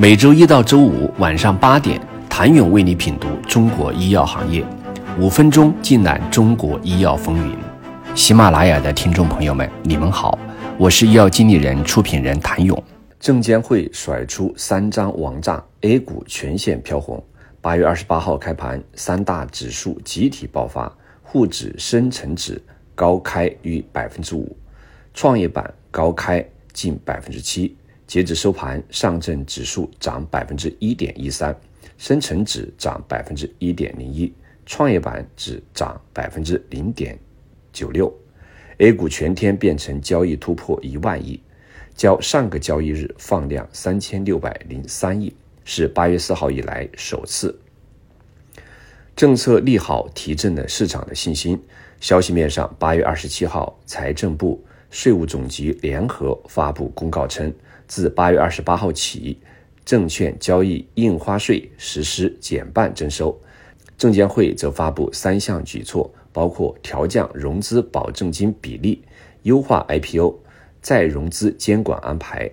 每周一到周五晚上八点，谭勇为你品读中国医药行业，五分钟尽览中国医药风云。喜马拉雅的听众朋友们，你们好，我是医药经理人、出品人谭勇。证监会甩出三张王炸，A 股全线飘红。八月二十八号开盘，三大指数集体爆发，沪指、深成指高开逾百分之五，创业板高开近百分之七。截至收盘，上证指数涨百分之一点一三，深成指涨百分之一点零一，创业板指涨百分之零点九六。A 股全天变成交易突破一万亿，较上个交易日放量三千六百零三亿，是八月四号以来首次。政策利好提振了市场的信心。消息面上，八月二十七号，财政部、税务总局联合发布公告称。自八月二十八号起，证券交易印花税实施减半征收。证监会则发布三项举措，包括调降融资保证金比例、优化 IPO 再融资监管安排、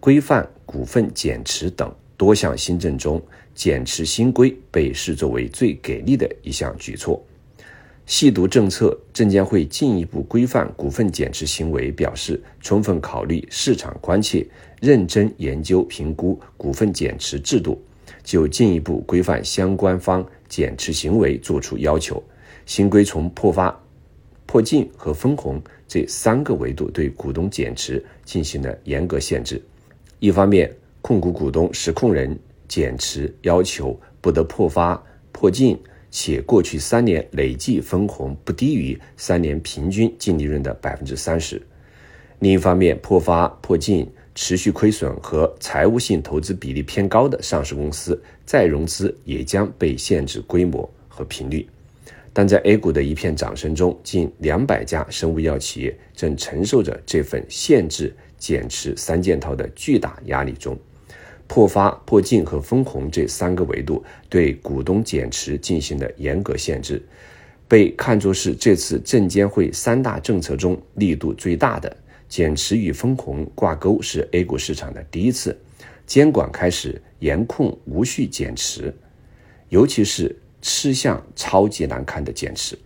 规范股份减持等多项新政中，减持新规被视作为最给力的一项举措。细读政策，证监会进一步规范股份减持行为，表示充分考虑市场关切，认真研究评估股份减持制度，就进一步规范相关方减持行为作出要求。新规从破发、破净和分红这三个维度对股东减持进行了严格限制。一方面，控股股东实控人减持要求不得破发、破净。且过去三年累计分红不低于三年平均净利润的百分之三十。另一方面，破发、破净、持续亏损和财务性投资比例偏高的上市公司再融资也将被限制规模和频率。但在 A 股的一片掌声中，近两百家生物医药企业正承受着这份限制减持三件套的巨大压力中。破发、破净和分红这三个维度对股东减持进行了严格限制，被看作是这次证监会三大政策中力度最大的。减持与分红挂钩是 A 股市场的第一次，监管开始严控无序减持，尤其是吃相超级难看的减持。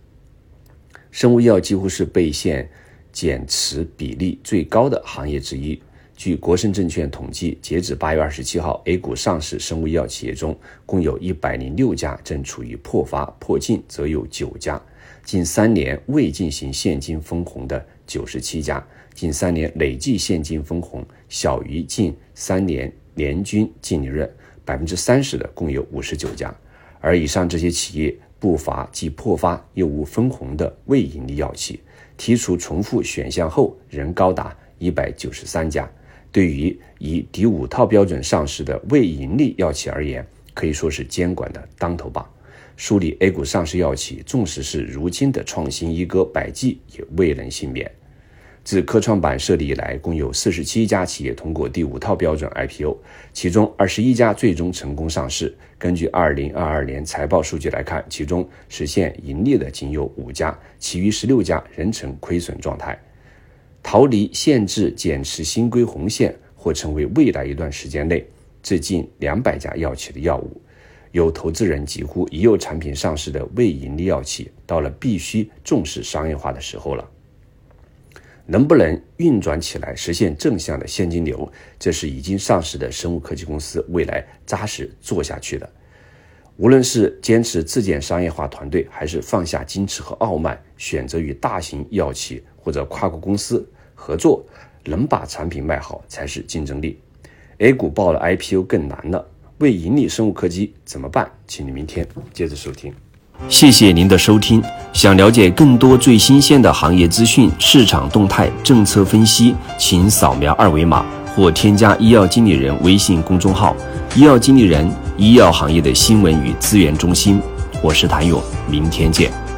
生物医药几乎是被限减持比例最高的行业之一。据国盛证券统计，截止八月二十七号，A 股上市生物医药企业中，共有一百零六家正处于破发、破净，则有九家；近三年未进行现金分红的九十七家；近三年累计现金分红小于近三年年均净利润百分之三十的，共有五十九家。而以上这些企业不乏既破发又无分红的未盈利药企，剔除重复选项后，仍高达一百九十三家。对于以第五套标准上市的未盈利药企而言，可以说是监管的当头棒。梳理 A 股上市药企，纵使是如今的创新一哥百济，也未能幸免。自科创板设立以来，共有四十七家企业通过第五套标准 IPO，其中二十一家最终成功上市。根据二零二二年财报数据来看，其中实现盈利的仅有五家，其余十六家仍呈亏损状态。逃离限制减持新规红线，或成为未来一段时间内这近两百家药企的药物。有投资人几乎已有产品上市的未盈利药企，到了必须重视商业化的时候了。能不能运转起来，实现正向的现金流，这是已经上市的生物科技公司未来扎实做下去的。无论是坚持自建商业化团队，还是放下矜持和傲慢，选择与大型药企或者跨国公司合作，能把产品卖好才是竞争力。A 股报了 IPO 更难了，为盈利生物科技怎么办？请你明天接着收听。谢谢您的收听。想了解更多最新鲜的行业资讯、市场动态、政策分析，请扫描二维码或添加医药经理人微信公众号“医药经理人”。医药行业的新闻与资源中心，我是谭勇，明天见。